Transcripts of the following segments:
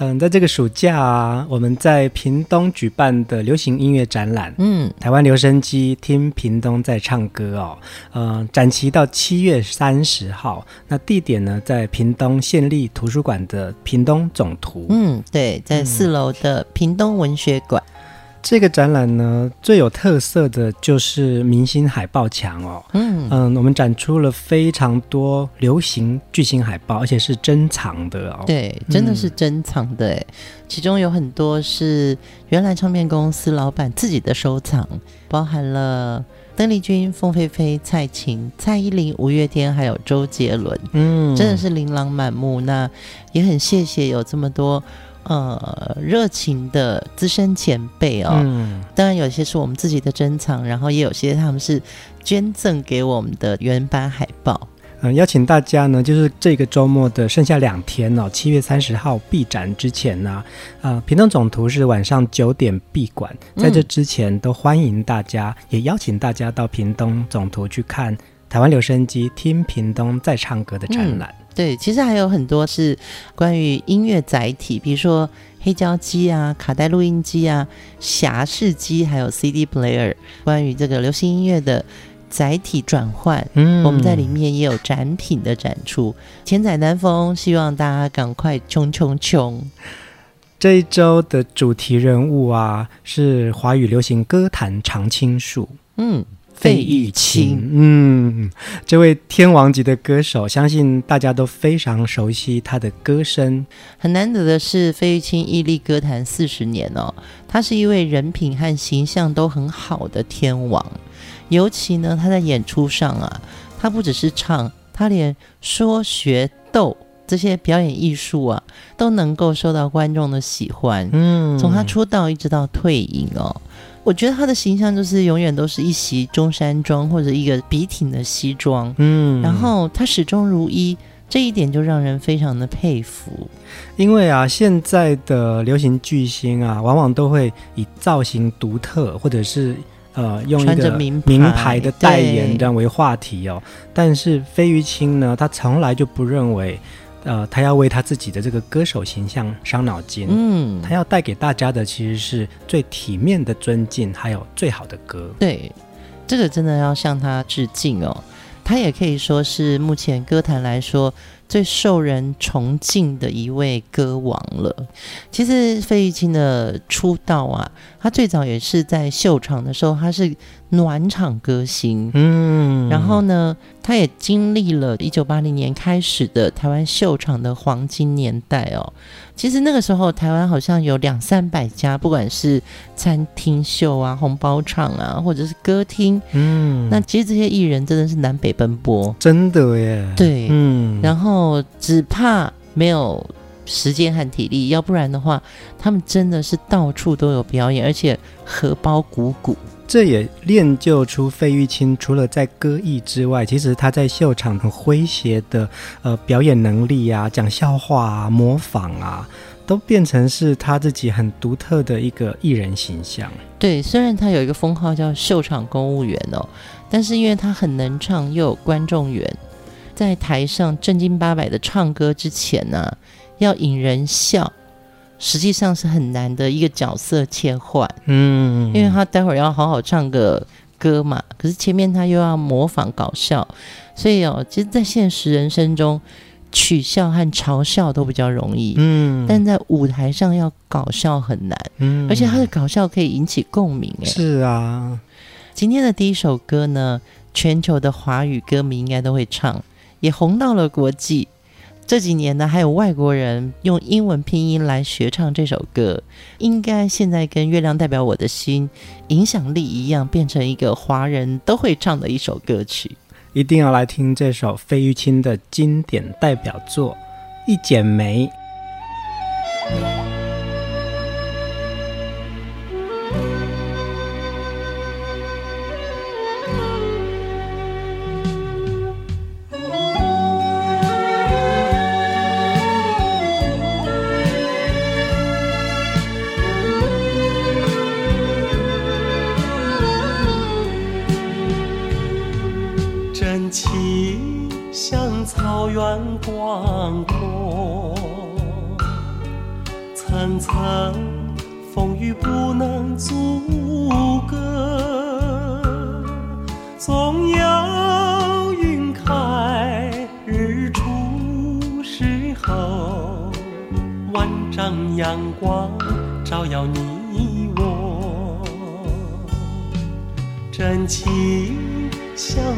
嗯，在这个暑假啊，我们在屏东举办的流行音乐展览，嗯，台湾留声机听屏东在唱歌哦，嗯，展期到七月三十号，那地点呢在屏东县立图书馆的屏东总图，嗯，对，在四楼的屏东文学馆。嗯这个展览呢，最有特色的就是明星海报墙哦。嗯嗯，我们展出了非常多流行巨星海报，而且是珍藏的哦。对，真的是珍藏的诶。其中有很多是原来唱片公司老板自己的收藏，包含了邓丽君、凤飞飞、蔡琴、蔡依林、五月天，还有周杰伦。嗯，真的是琳琅满目。那也很谢谢有这么多。呃，热情的资深前辈哦，嗯，当然有些是我们自己的珍藏，然后也有些他们是捐赠给我们的原版海报。嗯，邀请大家呢，就是这个周末的剩下两天哦，七月三十号闭展之前呢，啊，呃，屏东总图是晚上九点闭馆，在这之前都欢迎大家，嗯，也邀请大家到屏东总图去看台湾留声机听屏东在唱歌的展览。嗯对，其实还有很多是关于音乐载体，比如说黑胶机啊、卡带录音机啊、匣式机，还有 CD player。关于这个流行音乐的载体转换，嗯，我们在里面也有展品的展出，千载难逢，希望大家赶快冲冲冲！这一周的主题人物啊，是华语流行歌坛常青树，嗯。费玉清，嗯，这位天王级的歌手，相信大家都非常熟悉他的歌声。很难得的是，费玉清屹立歌坛四十年哦，他是一位人品和形象都很好的天王。尤其呢，他在演出上啊，他不只是唱，他连说学逗这些表演艺术啊，都能够受到观众的喜欢。嗯，从他出道一直到退隐哦。我觉得他的形象就是永远都是一袭中山装或者一个笔挺的西装，嗯，然后他始终如一，这一点就让人非常的佩服。因为啊，现在的流行巨星啊，往往都会以造型独特，或者是呃用一个名牌的代言这样为话题哦。但是费玉清呢，他从来就不认为。呃，他要为他自己的这个歌手形象伤脑筋。嗯，他要带给大家的其实是最体面的尊敬，还有最好的歌。对，这个真的要向他致敬哦。他也可以说是目前歌坛来说最受人崇敬的一位歌王了。其实费玉清的出道啊，他最早也是在秀场的时候，他是暖场歌星。嗯，然后呢，他也经历了一九八零年开始的台湾秀场的黄金年代哦。其实那个时候，台湾好像有两三百家，不管是餐厅秀啊、红包场啊，或者是歌厅，嗯，那其实这些艺人真的是南北奔波，真的耶。对，嗯，然后只怕没有时间和体力，要不然的话，他们真的是到处都有表演，而且荷包鼓鼓。这也练就出费玉清除了在歌艺之外，其实他在秀场很诙谐的呃表演能力啊，讲笑话啊，模仿啊，都变成是他自己很独特的一个艺人形象。对，虽然他有一个封号叫秀场公务员哦，但是因为他很能唱，又有观众缘，在台上正经八百的唱歌之前呢、要引人笑。实际上是很难的一个角色切换，嗯，因为他待会儿要好好唱个歌嘛，可是前面他又要模仿搞笑，所以哦，其实，在现实人生中，取笑和嘲笑都比较容易，嗯，但在舞台上要搞笑很难，嗯，而且他的搞笑可以引起共鸣，哎，是啊，今天的第一首歌呢，全球的华语歌迷应该都会唱，也红到了国际。这几年呢，还有外国人用英文拼音来学唱这首歌，应该现在跟《月亮代表我的心》影响力一样，变成一个华人都会唱的一首歌曲。一定要来听这首费玉清的经典代表作《一剪梅》。《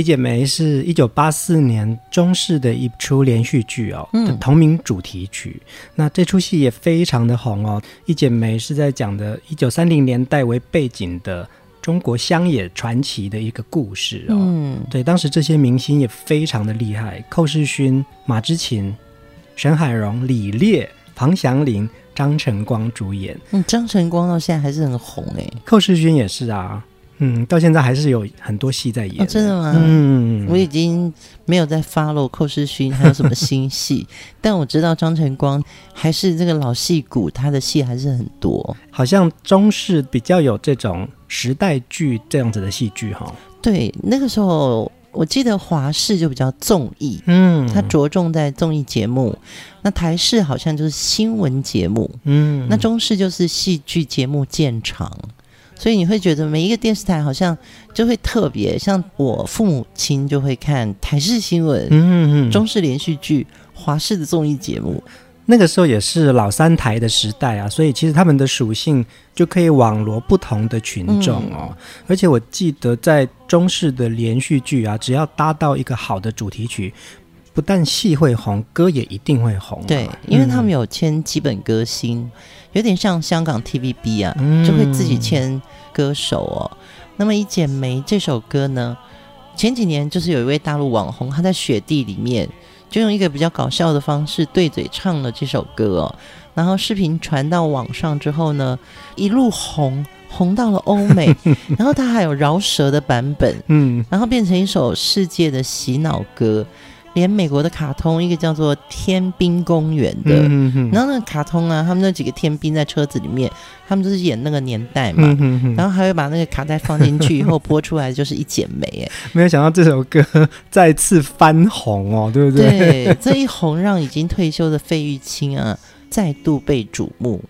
一剪梅》是一九八四年中式的一出连续剧哦，的同名主题曲。嗯、那这出戏也非常的红哦，《一剪梅》是在讲的一九三零年代为背景的中国乡野传奇的一个故事哦。嗯，对，当时这些明星也非常的厉害，寇世勋、马之琴、沈海荣、李烈、庞祥林、张晨光主演。嗯，张晨光到现在还是很红哎，寇世勋也是啊。嗯，到现在还是有很多戏在演。哦，真的吗？嗯，我已经没有在 follow 寇世勋还有什么新戏，但我知道张晨光还是这个老戏骨，他的戏还是很多。好像中式比较有这种时代剧这样子的戏剧哈。对，那个时候我记得华视就比较综艺，嗯，他着重在综艺节目。那台视好像就是新闻节目，嗯，那中视就是戏剧节目见长。所以你会觉得每一个电视台好像就会特别，像我父母亲就会看台视新闻、嗯嗯嗯中式连续剧、华视的综艺节目。那个时候也是老三台的时代啊，所以其实他们的属性就可以网罗不同的群众哦。嗯、而且我记得在中式的连续剧啊，只要搭到一个好的主题曲，不但戏会红，歌也一定会红、啊。对，因为他们有签基本歌星，嗯、有点像香港 TVB 啊，就会自己签歌手哦。嗯、那么《一剪梅》这首歌呢，前几年就是有一位大陆网红，他在雪地里面。就用一个比较搞笑的方式对嘴唱了这首歌哦，然后视频传到网上之后呢，一路红红到了欧美，然后他还有饶舌的版本，嗯，然后变成一首世界的洗脑歌。连美国的卡通，一个叫做《天兵公园》的，嗯、哼哼然后那个卡通啊，他们那几个天兵在车子里面，他们就是演那个年代嘛，嗯、哼哼然后还会把那个卡带放进去以后播出来，就是一剪梅，哎，没有想到这首歌再次翻红哦，对不对？对，这一红让已经退休的费玉清啊，再度被瞩目。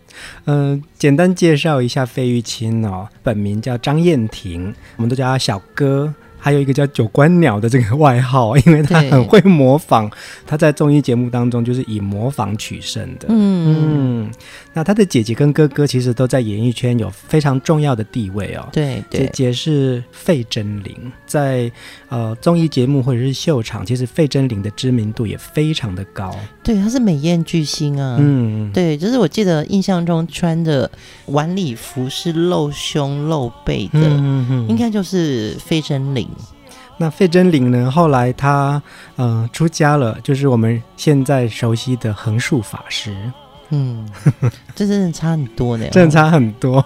嗯、呃，简单介绍一下费玉清哦，本名叫张燕婷，我们都叫他小哥。还有一个叫“九官鸟”的这个外号，因为他很会模仿。他在综艺节目当中就是以模仿取胜的。嗯嗯，那他的姐姐跟哥哥其实都在演艺圈有非常重要的地位哦。对，对姐姐是费贞绫，在呃综艺节目或者是秀场，其实费贞绫的知名度也非常的高。对，她是美艳巨星啊。嗯，对，就是我记得印象中穿的晚礼服是露胸露背的，嗯嗯嗯，应该就是费贞菱。那费贞菱呢？后来他嗯、呃、出家了，就是我们现在熟悉的横竖法师。嗯，这真的差很多呢，真的差很多。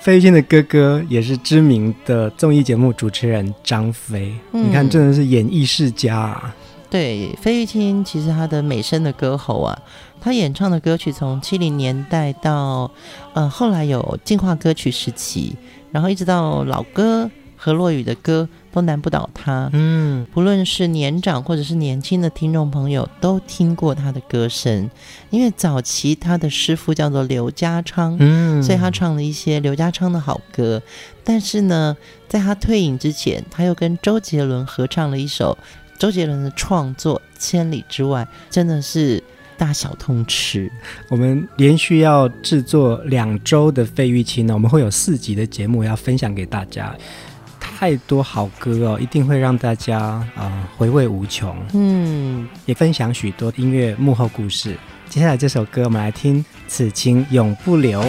费玉清的哥哥也是知名的综艺节目主持人张飞，嗯、你看真的是演艺世家啊。对，费玉清其实他的美声的歌喉啊，他演唱的歌曲从七零年代到呃后来有进化歌曲时期，然后一直到老歌。河洛雨的歌都难不倒他，嗯，不论是年长或者是年轻的听众朋友都听过他的歌声，因为早期他的师傅叫做刘家昌，嗯，所以他唱了一些刘家昌的好歌。但是呢，在他退隐之前，他又跟周杰伦合唱了一首周杰伦的创作《千里之外》，真的是大小通吃。我们连续要制作两周的费玉清呢，我们会有四集的节目要分享给大家。太多好歌哦，一定会让大家啊、呃、回味无穷。嗯，也分享许多音乐幕后故事。接下来这首歌，我们来听《此情永不留》。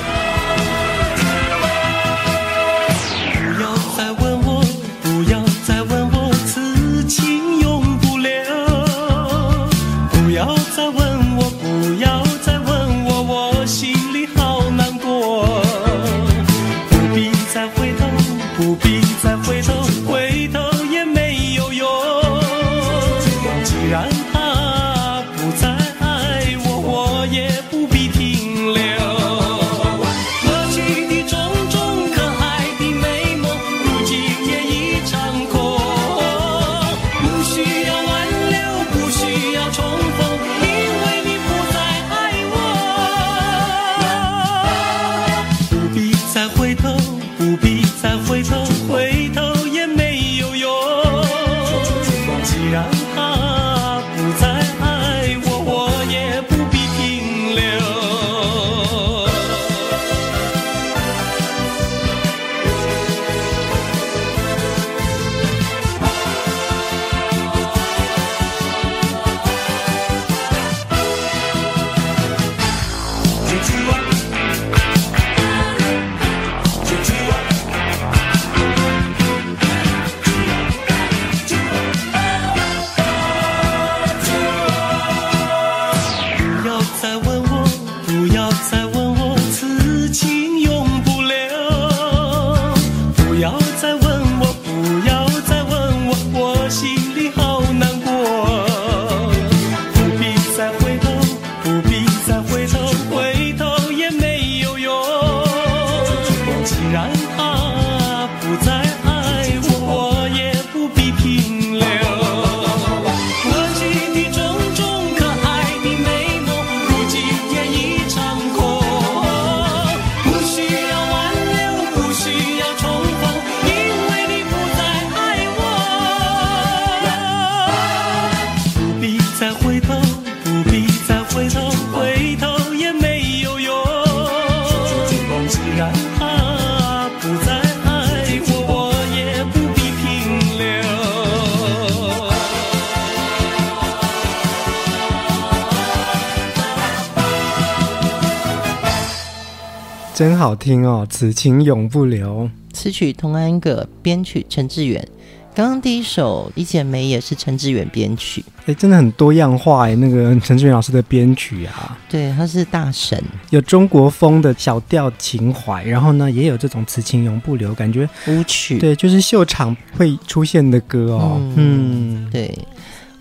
真好听哦！此情永不留。词曲童安格，编曲陈志远。刚刚第一首《一剪梅》也是陈志远编曲。哎，真的很多样化哎，那个陈志远老师的编曲啊，对，他是大神，有中国风的小调情怀，然后呢，也有这种此情永不留感觉舞曲，对，就是秀场会出现的歌哦。嗯，嗯对，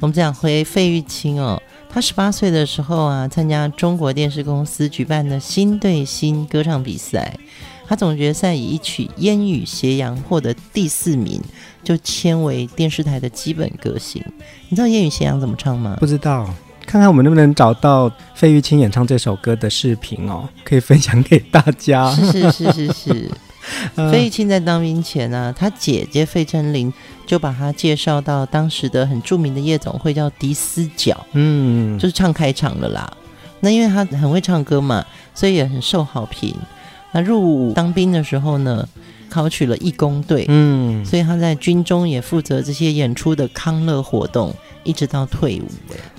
我们讲回费玉清哦。他十八岁的时候啊，参加中国电视公司举办的新对新歌唱比赛，他总决赛以一曲《烟雨斜阳》获得第四名，就签为电视台的基本歌星。你知道《烟雨斜阳》怎么唱吗？不知道，看看我们能不能找到费玉清演唱这首歌的视频哦，可以分享给大家。是是是是是。费玉清在当兵前呢、啊，他姐姐费贞菱就把他介绍到当时的很著名的夜总会，叫迪斯角，嗯，就是唱开场的啦。那因为他很会唱歌嘛，所以也很受好评。那入伍当兵的时候呢，考取了义工队，嗯，所以他在军中也负责这些演出的康乐活动，一直到退伍。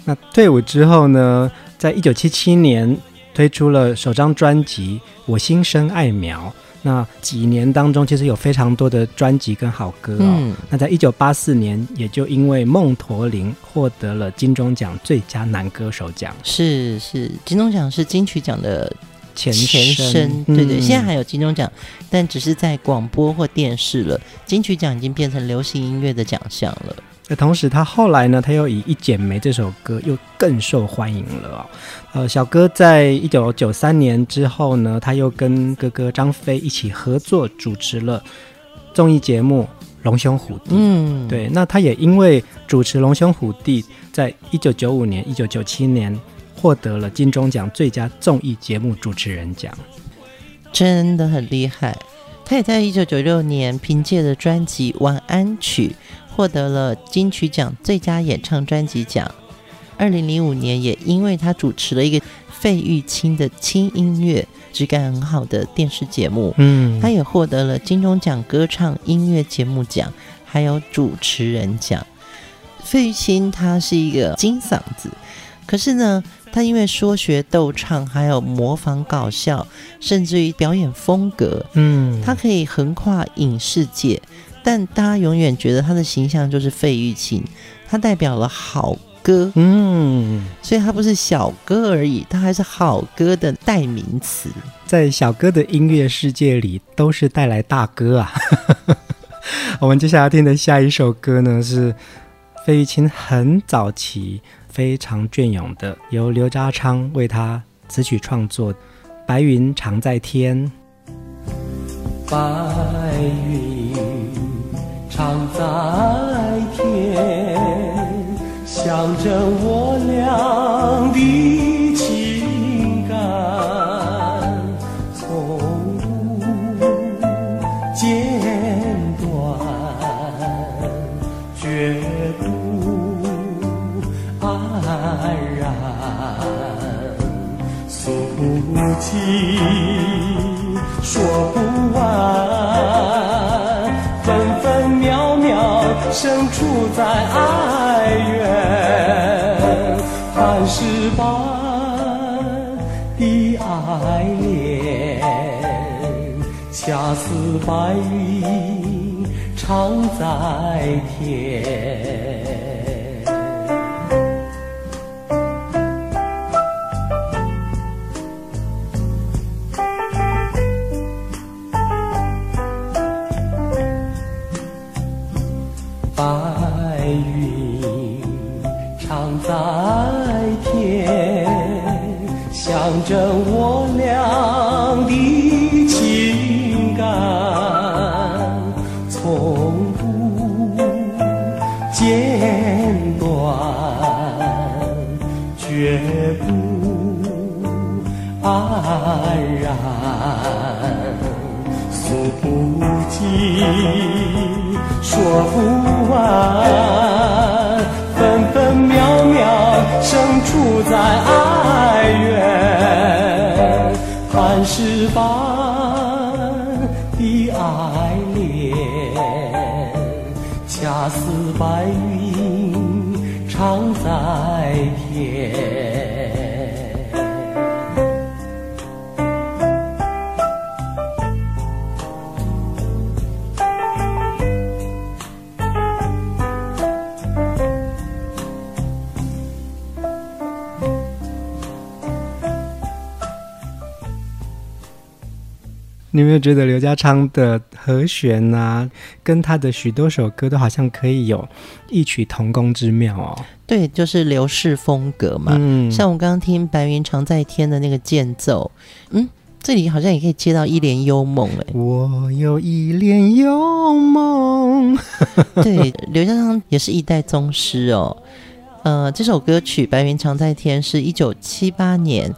那退伍之后呢，在一九七七年推出了首张专辑《我心生爱苗》。那几年当中，其实有非常多的专辑跟好歌哦。嗯、那在一九八四年，也就因为《梦驼铃》获得了金钟奖最佳男歌手奖。是是，金钟奖是金曲奖的前前身。对对，嗯、现在还有金钟奖，但只是在广播或电视了。金曲奖已经变成流行音乐的奖项了。那同时，他后来呢，他又以《一剪梅》这首歌又更受欢迎了哦。呃，小哥在一九九三年之后呢，他又跟哥哥张飞一起合作主持了综艺节目《龙兄虎弟》。嗯，对。那他也因为主持《龙兄虎弟》，在一九九五年、一九九七年获得了金钟奖最佳综艺节目主持人奖，真的很厉害。他也在一九九六年凭借着专辑《晚安曲》。获得了金曲奖最佳演唱专辑奖。二零零五年，也因为他主持了一个费玉清的轻音乐质感很好的电视节目，嗯，他也获得了金钟奖歌唱音乐节目奖，还有主持人奖。费玉清他是一个金嗓子，可是呢，他因为说学逗唱，还有模仿搞笑，甚至于表演风格，嗯，他可以横跨影视界。但大家永远觉得他的形象就是费玉清，他代表了好歌，嗯，所以他不是小哥而已，他还是好歌的代名词。在小哥的音乐世界里，都是带来大哥啊。我们接下来听的下一首歌呢，是费玉清很早期非常隽永的，由刘家昌为他词曲创作，《白云常在天》。白云。常在天，象征我俩的情感，从不间断，绝不黯然，诉不尽，说不生处在哀怨，磐石般的爱恋，恰似白云常在天。象征我俩的情感，从不间断，绝不黯然，诉不尽，说不完，磐石般你有没有觉得刘家昌的和弦啊，跟他的许多首歌都好像可以有异曲同工之妙哦？对，就是刘氏风格嘛。嗯，像我刚刚听《白云常在天》的那个间奏，嗯，这里好像也可以接到《一帘幽梦》哎。我有一帘幽梦。对，刘家昌也是一代宗师哦。呃，这首歌曲《白云常在天》是一九七八年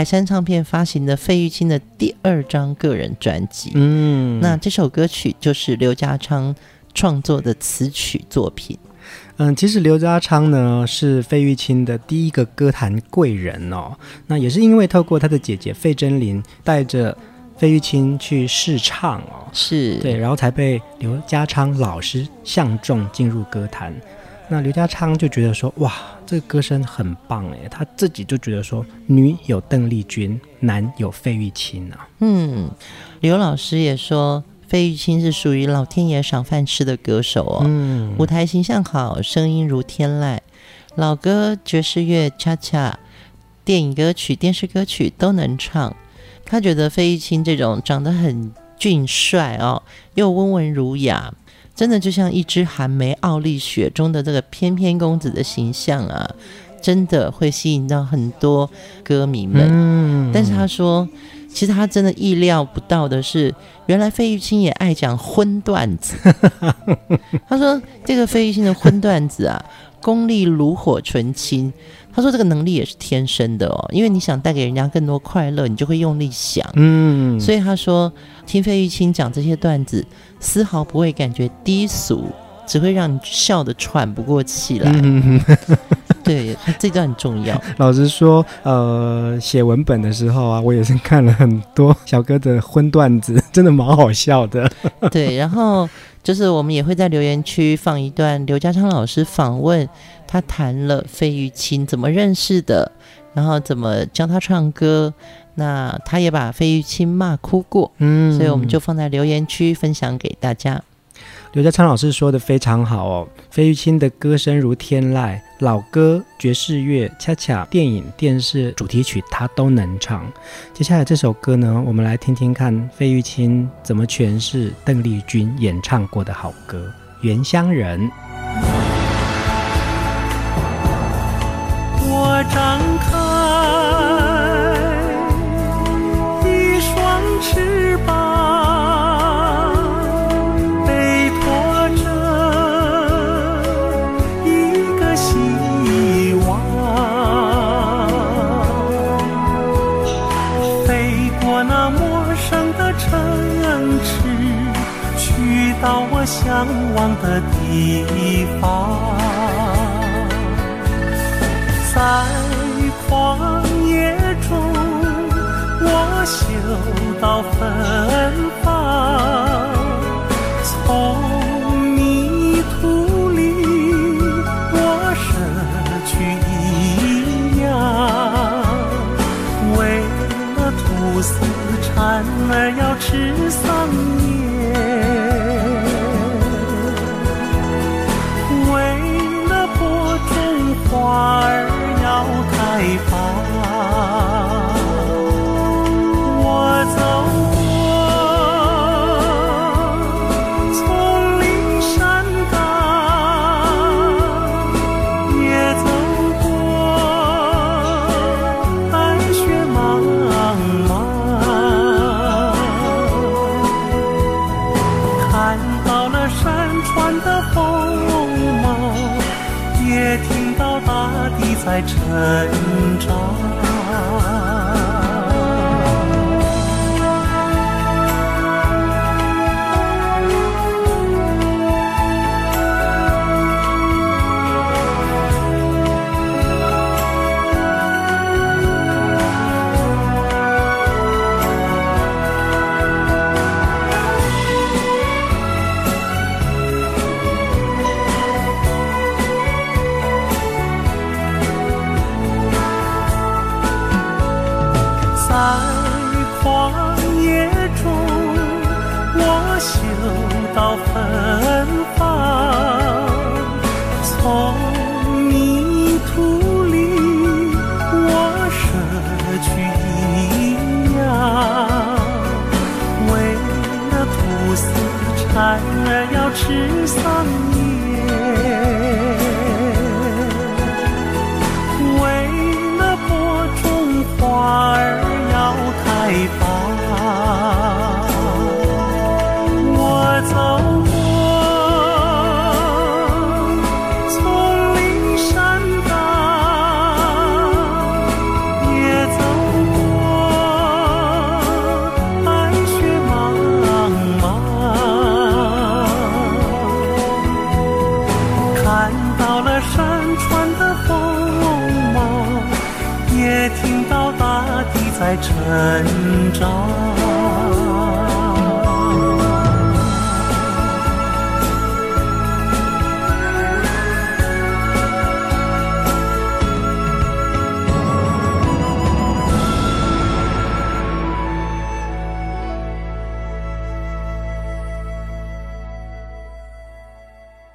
海山唱片发行的费玉清的第二张个人专辑。嗯，那这首歌曲就是刘家昌创作的词曲作品。嗯，其实刘家昌呢是费玉清的第一个歌坛贵人哦。那也是因为透过他的姐姐费贞麟带着费玉清去试唱哦，是对，然后才被刘家昌老师相中进入歌坛。那刘家昌就觉得说，哇，这个歌声很棒哎，他自己就觉得说，女有邓丽君，男有费玉清啊。嗯，刘老师也说，费玉清是属于老天爷赏饭吃的歌手哦。嗯，舞台形象好，声音如天籁，老歌、爵士乐、恰恰，电影歌曲、电视歌曲都能唱。他觉得费玉清这种长得很俊帅哦，又温文儒雅。真的就像一只寒梅傲立雪中的这个翩翩公子的形象啊，真的会吸引到很多歌迷们。嗯，但是他说，其实他真的意料不到的是，原来费玉清也爱讲荤段子。他说，这个费玉清的荤段子啊，功力炉火纯青。他说这个能力也是天生的哦，因为你想带给人家更多快乐，你就会用力想。嗯，所以他说听费玉清讲这些段子，丝毫不会感觉低俗，只会让你笑得喘不过气来。嗯、对，这段很重要。老实说，呃，写文本的时候啊，我也是看了很多小哥的荤段子，真的蛮好笑的。对，然后就是我们也会在留言区放一段刘家昌老师访问。他谈了费玉清怎么认识的，然后怎么教他唱歌，那他也把费玉清骂哭过，嗯，所以我们就放在留言区分享给大家。刘家昌老师说的非常好哦，费玉清的歌声如天籁，老歌、爵士乐、恰恰、电影、电视主题曲他都能唱。接下来这首歌呢，我们来听听看费玉清怎么诠释邓丽君演唱过的好歌《原乡人》。我张我向往的地方。在旷野中，我嗅到芬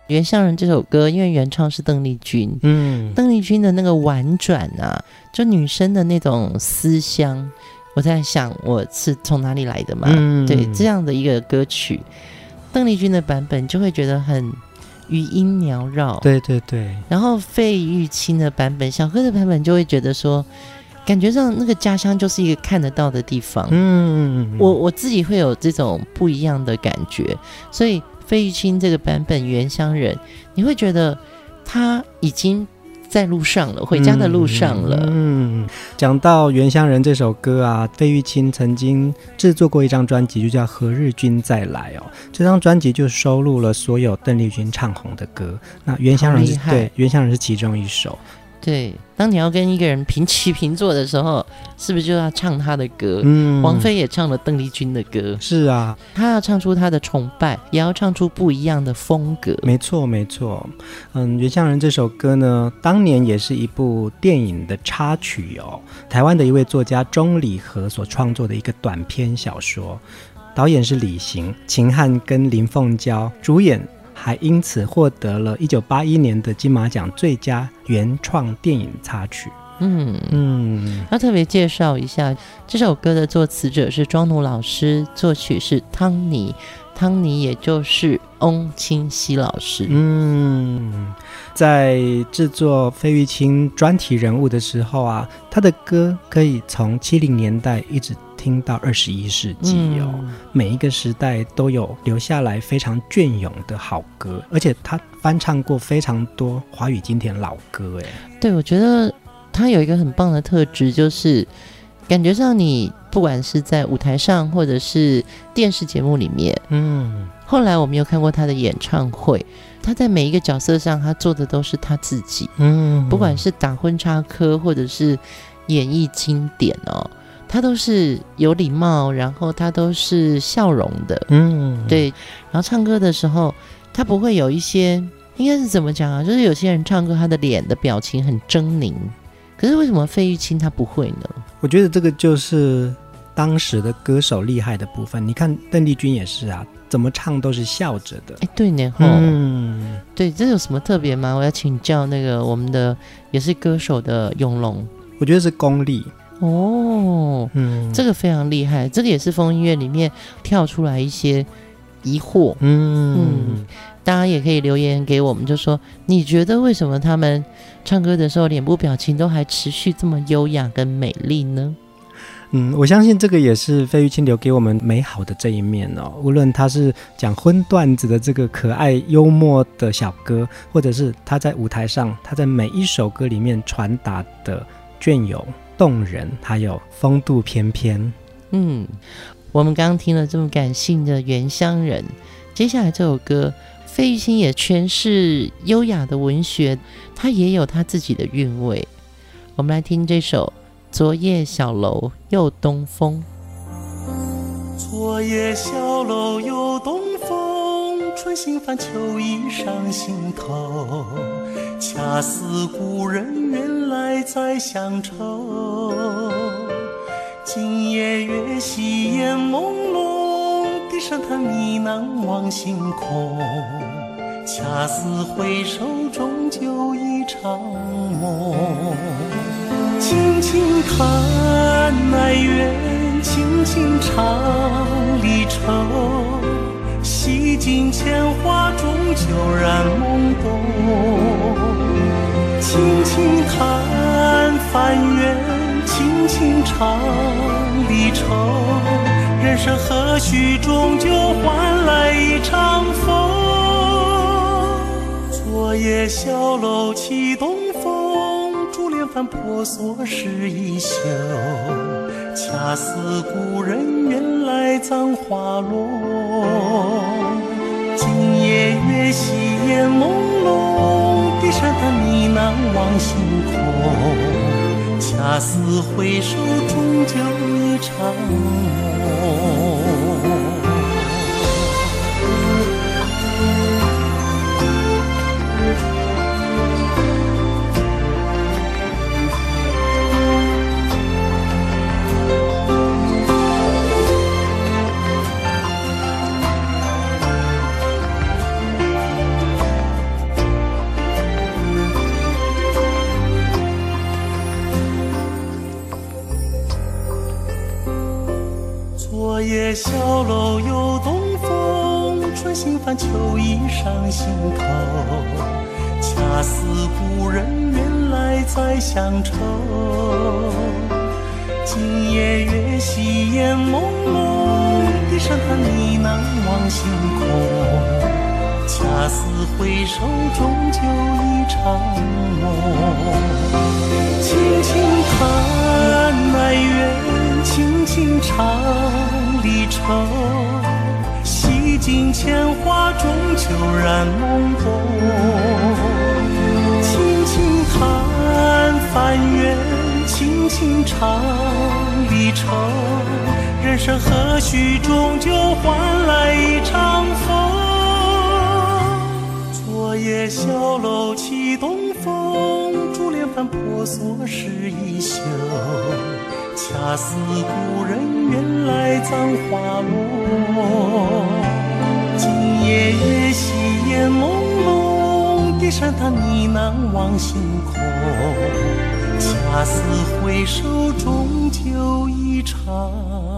原乡人》这首歌，因为原唱是邓丽君，嗯，邓丽君的那个婉转啊，就女生的那种思乡，我在想我是从哪里来的嘛？嗯，对，这样的一个歌曲，邓丽君的版本就会觉得很余音缭绕，对对对。然后费玉清的版本，小柯的版本就会觉得说，感觉上那个家乡就是一个看得到的地方，嗯，我我自己会有这种不一样的感觉，所以。费玉清这个版本《原乡人》，你会觉得他已经在路上了，回家的路上了。嗯，讲到《原乡人》这首歌啊，费玉清曾经制作过一张专辑，就叫《何日君再来》哦。这张专辑就收录了所有邓丽君唱红的歌，那《原乡人》是对，《原乡人》是其中一首。对，当你要跟一个人平起平坐的时候，是不是就要唱他的歌？嗯，王菲也唱了邓丽君的歌。是啊，她要唱出她的崇拜，也要唱出不一样的风格。没错，没错。嗯，《原乡人》这首歌呢，当年也是一部电影的插曲哦。台湾的一位作家钟理和所创作的一个短篇小说，导演是李行，秦汉跟林凤娇主演。还因此获得了一九八一年的金马奖最佳原创电影插曲。嗯。嗯，要特别介绍一下这首歌的作词者是庄奴老师，作曲是汤尼，汤尼也就是翁清溪老师。嗯，在制作费玉清专题人物的时候啊，他的歌可以从七零年代一直。听到二十一世纪哦，嗯、每一个时代都有留下来非常隽永的好歌，而且他翻唱过非常多华语经典老歌。哎，对，我觉得他有一个很棒的特质，就是感觉上你不管是在舞台上或者是电视节目里面，嗯，后来我们有看过他的演唱会，他在每一个角色上，他做的都是他自己，嗯，不管是打婚纱科或者是演绎经典哦。他都是有礼貌，然后他都是笑容的，嗯，对。然后唱歌的时候，他不会有一些，应该是怎么讲啊？就是有些人唱歌，他的脸的表情很狰狞，可是为什么费玉清他不会呢？我觉得这个就是当时的歌手厉害的部分。你看邓丽君也是啊，怎么唱都是笑着的。哎，对呢，嗯，对，这有什么特别吗？我要请教那个我们的也是歌手的永龙，我觉得是功力。哦，嗯，这个非常厉害，这个也是风音乐里面跳出来一些疑惑，嗯嗯，大家也可以留言给我们，就说你觉得为什么他们唱歌的时候脸部表情都还持续这么优雅跟美丽呢？嗯，我相信这个也是费玉清留给我们美好的这一面哦。无论他是讲荤段子的这个可爱幽默的小哥，或者是他在舞台上，他在每一首歌里面传达的隽永。动人，还有风度翩翩。嗯，我们刚刚听了这么感性的《原乡人》，接下来这首歌，费玉清也诠释优雅的文学，他也有他自己的韵味。我们来听这首《昨夜小楼又东风》。昨夜小楼又东风，春心泛秋意上心头。恰似故人远来载乡愁，今夜月稀烟朦胧，低声叹呢喃望星空。恰似回首终究一场，轻叹哀怨，轻轻唱离愁。洗尽铅华，终究染懵懂。轻轻叹翻阅，轻轻唱离愁。人生何须终究换来一场风？昨夜小楼起东风，珠帘翻婆娑湿衣袖。恰似故人远来葬花落，今夜月稀烟朦胧，低声叹呢喃望星空。恰似回首，终究一场梦。风，珠帘翻婆娑湿衣袖。恰似故人远来葬花落，今夜月稀烟朦胧，低声叹呢喃望星空。恰似回首，终究一场。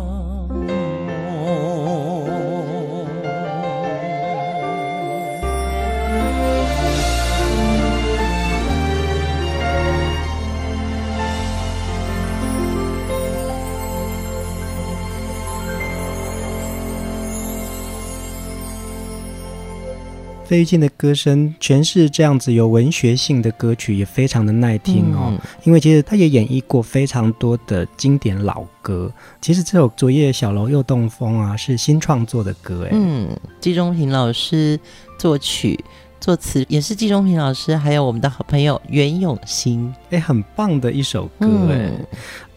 费玉清的歌声全是这样子，有文学性的歌曲也非常的耐听哦。嗯、因为其实他也演绎过非常多的经典老歌。其实这首《昨夜小楼又东风》啊，是新创作的歌哎。嗯，季中平老师作曲作词，也是季中平老师，还有我们的好朋友袁永新。哎，很棒的一首歌哎。嗯、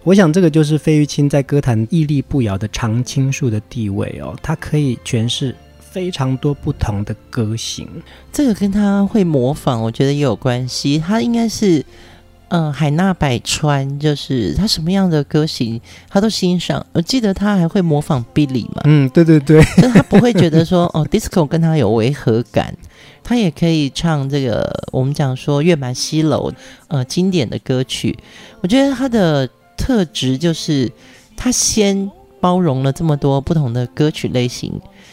我想这个就是费玉清在歌坛屹立不摇的常青树的地位哦，他可以诠释。非常多不同的歌型，这个跟他会模仿，我觉得也有关系。他应该是，嗯、呃，海纳百川，就是他什么样的歌型他都欣赏。我记得他还会模仿 Billy 嘛，嗯，对对对，就他不会觉得说 哦，disco 跟他有违和感，他也可以唱这个我们讲说月满西楼，呃，经典的歌曲。我觉得他的特质就是他先包容了这么多不同的歌曲类型。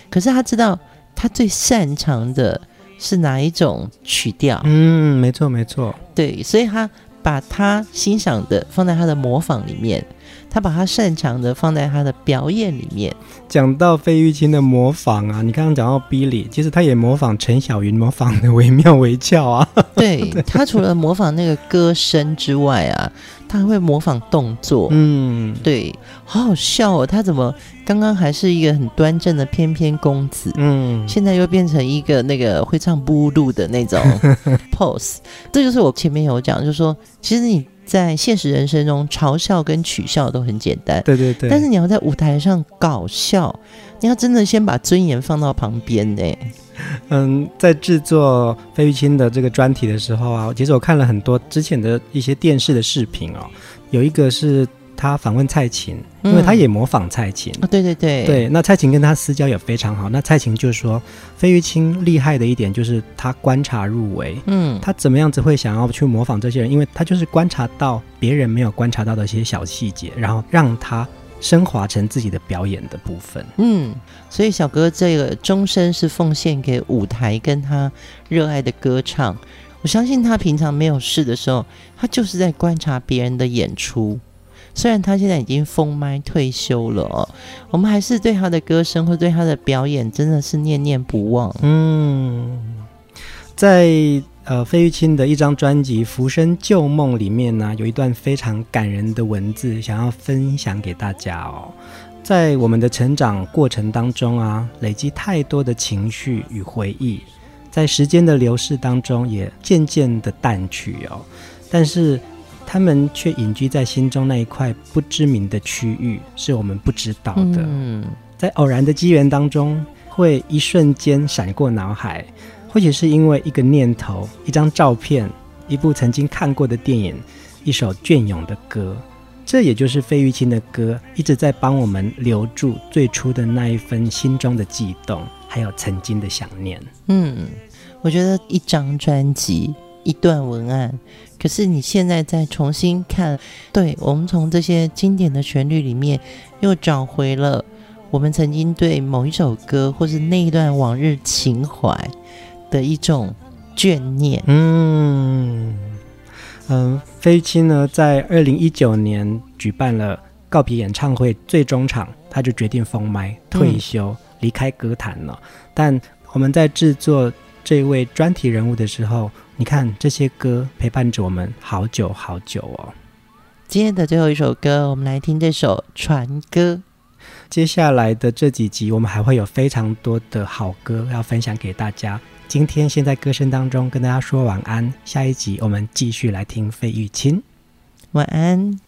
可是他知道他最擅长的是哪一种曲调？嗯，没错没错，对，所以他把他欣赏的放在他的模仿里面，他把他擅长的放在他的表演里面。讲到费玉清的模仿啊，你刚刚讲到 Billy，其实他也模仿陈小云，模仿的惟妙惟肖啊。对，他除了模仿那个歌声之外啊。他还会模仿动作，嗯，对，好好笑哦。他怎么刚刚还是一个很端正的翩翩公子，嗯，现在又变成一个那个会唱布鲁的那种 pose。这就是我前面有讲，就是说，其实你在现实人生中嘲笑跟取笑都很简单，对对对，但是你要在舞台上搞笑，你要真的先把尊严放到旁边呢。嗯，在制作费玉清的这个专题的时候啊，其实我看了很多之前的一些电视的视频哦，有一个是他访问蔡琴，因为他也模仿蔡琴啊，对对对对，那蔡琴跟他私交也非常好，那蔡琴就说费玉清厉害的一点就是他观察入微，嗯，他怎么样子会想要去模仿这些人，因为他就是观察到别人没有观察到的一些小细节，然后让他。升华成自己的表演的部分。嗯，所以小哥这个终身是奉献给舞台跟他热爱的歌唱。我相信他平常没有事的时候，他就是在观察别人的演出。虽然他现在已经封麦退休了，我们还是对他的歌声或对他的表演真的是念念不忘。嗯，在呃费玉清的一张专辑《浮生旧梦》里面呢，有一段非常感人的文字，想要分享给大家哦。在我们的成长过程当中啊，累积太多的情绪与回忆，在时间的流逝当中也渐渐的淡去哦，但是。他们却隐居在心中那一块不知名的区域，是我们不知道的。嗯，在偶然的机缘当中，会一瞬间闪过脑海，或许是因为一个念头、一张照片、一部曾经看过的电影、一首隽永的歌，这也就是费玉清的歌，一直在帮我们留住最初的那一份心中的悸动，还有曾经的想念。嗯，我觉得一张专辑。一段文案，可是你现在再重新看，对，我们从这些经典的旋律里面，又找回了我们曾经对某一首歌或是那一段往日情怀的一种眷念。嗯嗯，费玉清呢，在二零一九年举办了告别演唱会最终场，他就决定封麦退休，离开歌坛了。但我们在制作这位专题人物的时候，你看这些歌陪伴着我们好久好久哦。今天的最后一首歌，我们来听这首《船歌》。接下来的这几集，我们还会有非常多的好歌要分享给大家。今天先在歌声当中跟大家说晚安，下一集我们继续来听费玉清。晚安。